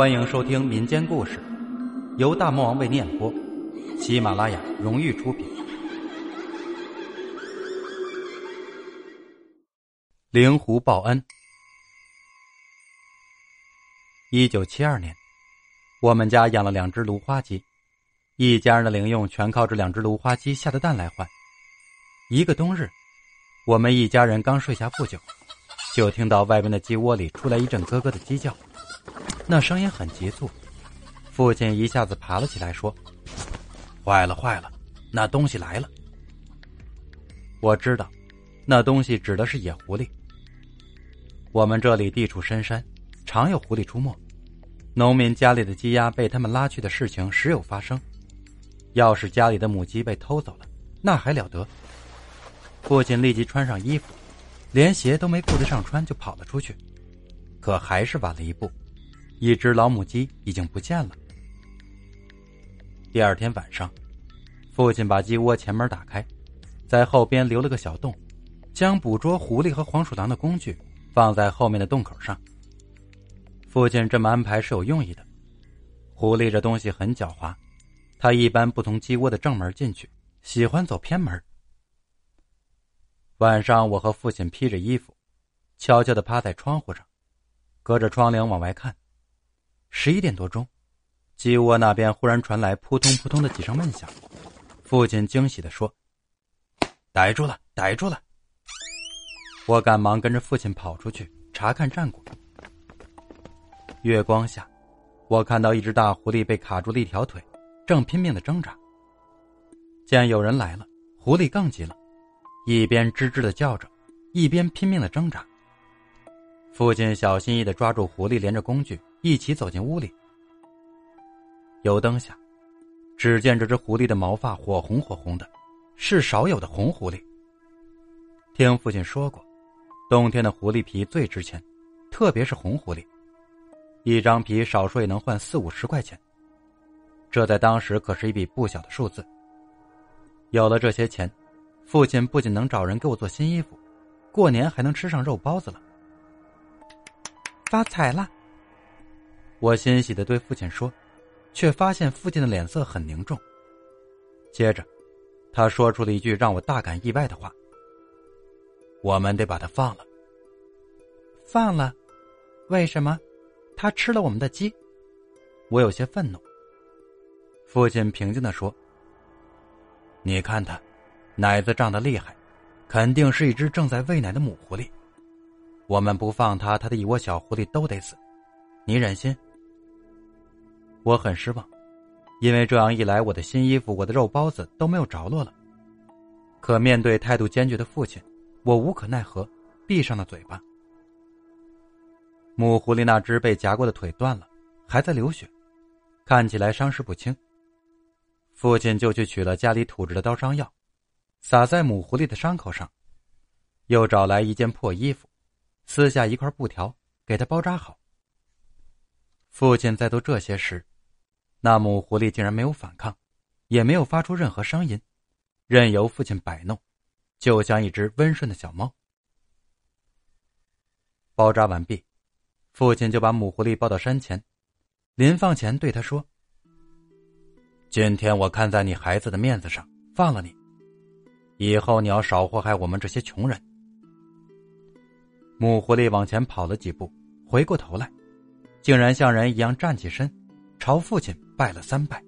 欢迎收听民间故事，由大魔王为念播，喜马拉雅荣誉出品。灵狐报恩。一九七二年，我们家养了两只芦花鸡，一家人的零用全靠这两只芦花鸡下的蛋来换。一个冬日，我们一家人刚睡下不久，就听到外边的鸡窝里出来一阵咯咯的鸡叫。那声音很急促，父亲一下子爬了起来，说：“坏了，坏了，那东西来了。”我知道，那东西指的是野狐狸。我们这里地处深山，常有狐狸出没，农民家里的鸡鸭被他们拉去的事情时有发生。要是家里的母鸡被偷走了，那还了得！父亲立即穿上衣服，连鞋都没顾得上穿就跑了出去，可还是晚了一步。一只老母鸡已经不见了。第二天晚上，父亲把鸡窝前门打开，在后边留了个小洞，将捕捉狐狸和黄鼠狼的工具放在后面的洞口上。父亲这么安排是有用意的。狐狸这东西很狡猾，它一般不从鸡窝的正门进去，喜欢走偏门。晚上，我和父亲披着衣服，悄悄的趴在窗户上，隔着窗棂往外看。十一点多钟，鸡窝那边忽然传来扑通扑通的几声闷响。父亲惊喜的说：“逮住了，逮住了！”我赶忙跟着父亲跑出去查看战果。月光下，我看到一只大狐狸被卡住了一条腿，正拼命的挣扎。见有人来了，狐狸更急了，一边吱吱的叫着，一边拼命的挣扎。父亲小心翼翼的抓住狐狸，连着工具。一起走进屋里，油灯下，只见这只狐狸的毛发火红火红的，是少有的红狐狸。听父亲说过，冬天的狐狸皮最值钱，特别是红狐狸，一张皮少说也能换四五十块钱。这在当时可是一笔不小的数字。有了这些钱，父亲不仅能找人给我做新衣服，过年还能吃上肉包子了。发财了！我欣喜的对父亲说，却发现父亲的脸色很凝重。接着，他说出了一句让我大感意外的话：“我们得把他放了。”放了？为什么？他吃了我们的鸡？我有些愤怒。父亲平静的说：“你看他，奶子胀得厉害，肯定是一只正在喂奶的母狐狸。我们不放他，他的一窝小狐狸都得死。你忍心？”我很失望，因为这样一来，我的新衣服、我的肉包子都没有着落了。可面对态度坚决的父亲，我无可奈何，闭上了嘴巴。母狐狸那只被夹过的腿断了，还在流血，看起来伤势不轻。父亲就去取了家里土制的刀伤药，撒在母狐狸的伤口上，又找来一件破衣服，撕下一块布条，给它包扎好。父亲在做这些时。那母狐狸竟然没有反抗，也没有发出任何声音，任由父亲摆弄，就像一只温顺的小猫。包扎完毕，父亲就把母狐狸抱到山前，临放前对他说：“今天我看在你孩子的面子上放了你，以后你要少祸害我们这些穷人。”母狐狸往前跑了几步，回过头来，竟然像人一样站起身，朝父亲。拜了三拜，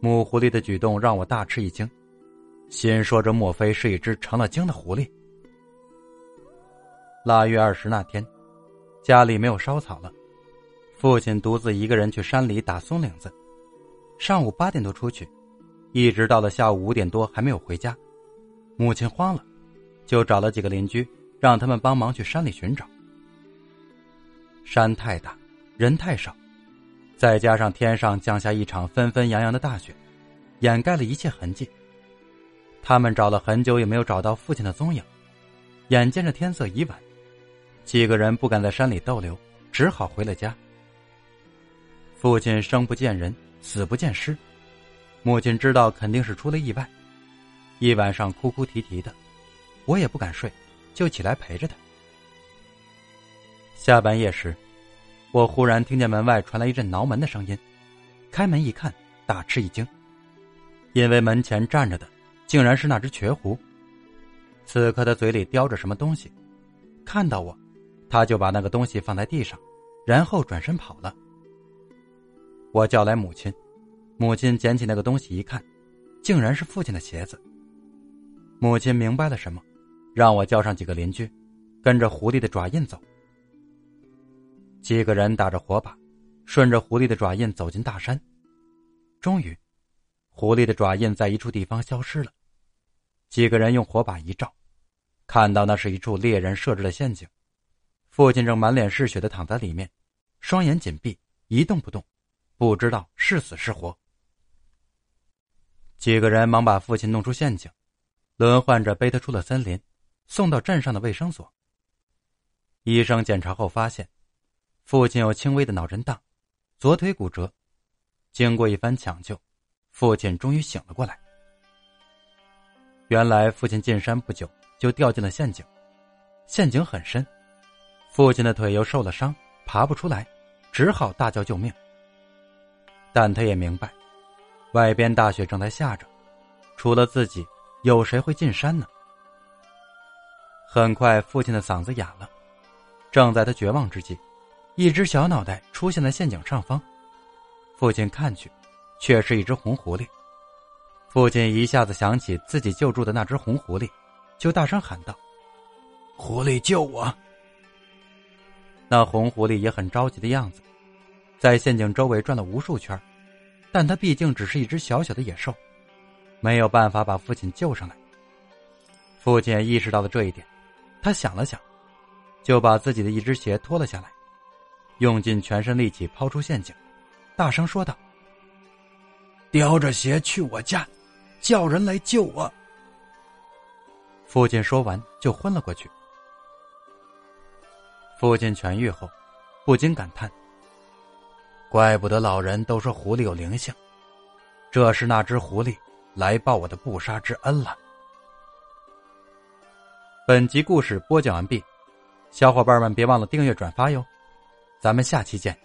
母狐狸的举动让我大吃一惊，心说这莫非是一只成了精的狐狸？腊月二十那天，家里没有烧草了，父亲独自一个人去山里打松岭子，上午八点多出去，一直到了下午五点多还没有回家，母亲慌了，就找了几个邻居，让他们帮忙去山里寻找。山太大，人太少。再加上天上降下一场纷纷扬扬的大雪，掩盖了一切痕迹。他们找了很久也没有找到父亲的踪影。眼见着天色已晚，几个人不敢在山里逗留，只好回了家。父亲生不见人，死不见尸，母亲知道肯定是出了意外，一晚上哭哭啼啼的，我也不敢睡，就起来陪着他。下半夜时。我忽然听见门外传来一阵挠门的声音，开门一看，大吃一惊，因为门前站着的竟然是那只瘸狐。此刻他嘴里叼着什么东西，看到我，他就把那个东西放在地上，然后转身跑了。我叫来母亲，母亲捡起那个东西一看，竟然是父亲的鞋子。母亲明白了什么，让我叫上几个邻居，跟着狐狸的爪印走。几个人打着火把，顺着狐狸的爪印走进大山。终于，狐狸的爪印在一处地方消失了。几个人用火把一照，看到那是一处猎人设置的陷阱。父亲正满脸是血的躺在里面，双眼紧闭，一动不动，不知道是死是活。几个人忙把父亲弄出陷阱，轮换着背他出了森林，送到镇上的卫生所。医生检查后发现。父亲有轻微的脑震荡，左腿骨折。经过一番抢救，父亲终于醒了过来。原来父亲进山不久就掉进了陷阱，陷阱很深，父亲的腿又受了伤，爬不出来，只好大叫救命。但他也明白，外边大雪正在下着，除了自己，有谁会进山呢？很快，父亲的嗓子哑了。正在他绝望之际。一只小脑袋出现在陷阱上方，父亲看去，却是一只红狐狸。父亲一下子想起自己救助的那只红狐狸，就大声喊道：“狐狸救我！”那红狐狸也很着急的样子，在陷阱周围转了无数圈，但它毕竟只是一只小小的野兽，没有办法把父亲救上来。父亲意识到了这一点，他想了想，就把自己的一只鞋脱了下来。用尽全身力气抛出陷阱，大声说道：“叼着鞋去我家，叫人来救我。”父亲说完就昏了过去。父亲痊愈后，不禁感叹：“怪不得老人都说狐狸有灵性，这是那只狐狸来报我的不杀之恩了。”本集故事播讲完毕，小伙伴们别忘了订阅转发哟。咱们下期见。